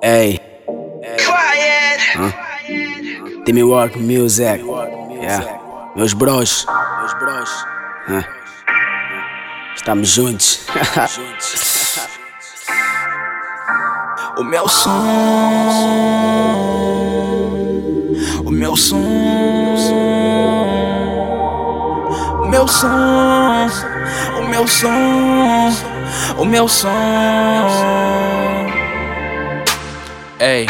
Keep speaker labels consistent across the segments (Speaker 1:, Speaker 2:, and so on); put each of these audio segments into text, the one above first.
Speaker 1: Hey,
Speaker 2: Quiet.
Speaker 1: Timmy Work Music. Yeah. Meus bros. Meus bros. Hã? Estamos juntos.
Speaker 2: O meu som. O meu som. O meu som. O meu som. O meu som. Ei.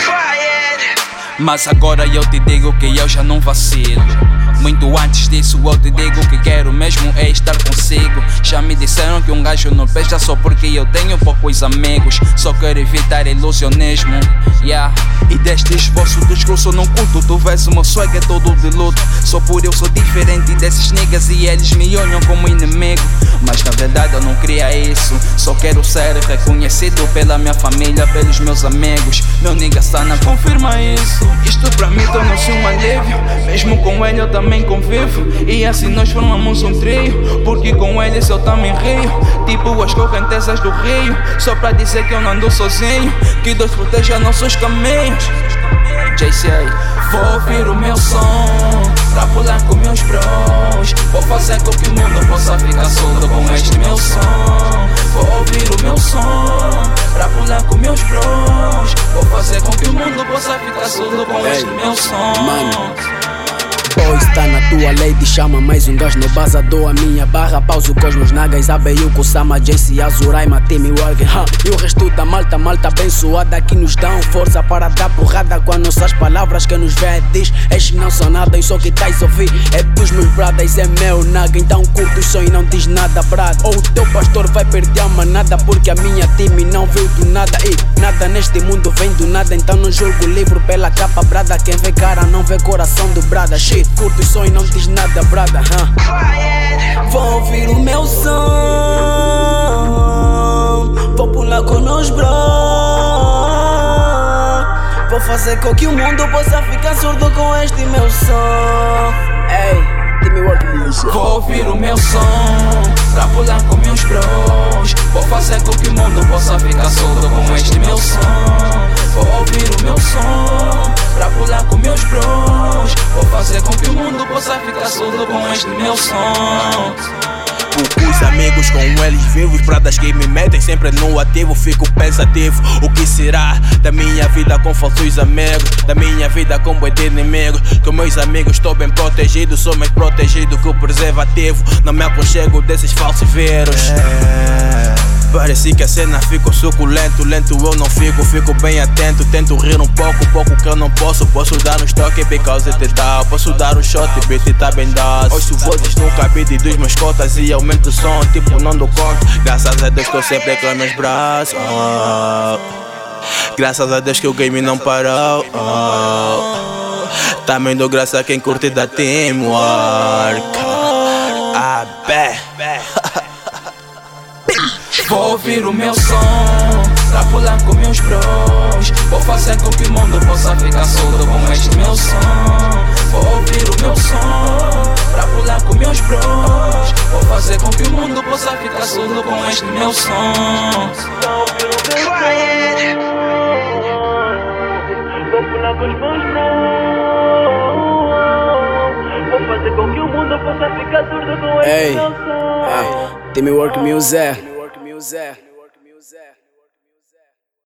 Speaker 2: Mas agora eu te digo que eu já não vacilo. Muito antes disso eu te digo que quero mesmo é estar consigo. Já me disseram que um gajo não presta só porque eu tenho poucos amigos. Só quero evitar ilusionismo. Yeah. E deste esforço discurso não culto. Tu vês meu swag é todo de luto. Só por eu sou diferente desses niggas e eles me olham como inimigo. Mas na verdade eu não queria isso. Só quero ser reconhecido pela minha família, pelos meus amigos. Meu nigga Sana confirma isso. Isto pra mim tornou-se um alívio. Mesmo com ele eu também convivo. E assim nós formamos um trio. Porque com eles eu também rio. Tipo as correntezas do rio. Só pra dizer que eu não ando sozinho. Que Deus proteja nossos caminhos. JCA. Vou ouvir o meu som Pra pular com meus bros Vou fazer com que o mundo possa ficar solto com este meu som Vou ouvir o meu som Pra pular com meus bros Vou fazer com que o mundo possa ficar solto com este meu som
Speaker 1: mano. Boys tá na tua lady, chama mais um gás no baza, dou a minha barra, pauso com os meus nagas, Abeyu, Kusama, JC, Azuraima, Timmy Work, huh? e o resto da malta, malta abençoada que nos dão força para dar porrada com as nossas palavras. Que nos vê diz, estes não são nada, isso que tais ouvir é dos meus é meu naga, então curto o som e não diz nada, brad, ou o teu pastor vai perder a manada porque a minha time não veio do nada, e nada neste mundo vem do nada, então não julgo o livro pela capa, brada, quem vê cara não vê coração do brada, shit, curto o som e não diz nada, brada, huh? Vou ouvir o meu som, vou pular com os bros, vou fazer com que o mundo possa ficar surdo com este meu som. Ei, Music.
Speaker 2: Vou ouvir o meu som Pra pular com meus bros Vou fazer com que o mundo possa ficar solto com este meu som. Vou ouvir o meu som Pra pular com meus bros Vou fazer com que o mundo possa ficar solto com este meu som
Speaker 3: Poucos amigos com eles vivos, pradas que me metem sempre no ativo, fico pensativo. O que será da minha vida com falsos amigos? Da minha vida com boi de inimigo? Com meus amigos estou bem protegido, sou mais protegido que o preservativo. Não me aconchego desses falsos vírus. Parece que a cena ficou suculento, lento eu não fico, fico bem atento. Tento rir um pouco, pouco que eu não posso. Posso dar um estoque because it tal. Posso dar um shot e beat tá bem dado. Ouço vozes no cabide dos meus cotas e aumento o som, tipo não dou conta. Graças a Deus estou sempre com meus braços. oh. Graças a Deus que o game não parou. oh. Também dou graça a quem curte da teamwork.
Speaker 2: Vou ouvir o meu som. Pra pular com meus bros Vou fazer com que o mundo possa ficar solto com este meu som. Vou ouvir o meu som. Pra pular com meus bros Vou fazer com que o mundo possa ficar solto com este meu som. Quiet.
Speaker 4: Vou pular com os meus bros Vou fazer com que o mundo possa ficar surdo com
Speaker 1: Ei,
Speaker 4: esse meu som.
Speaker 1: Timmy Work Music. Music.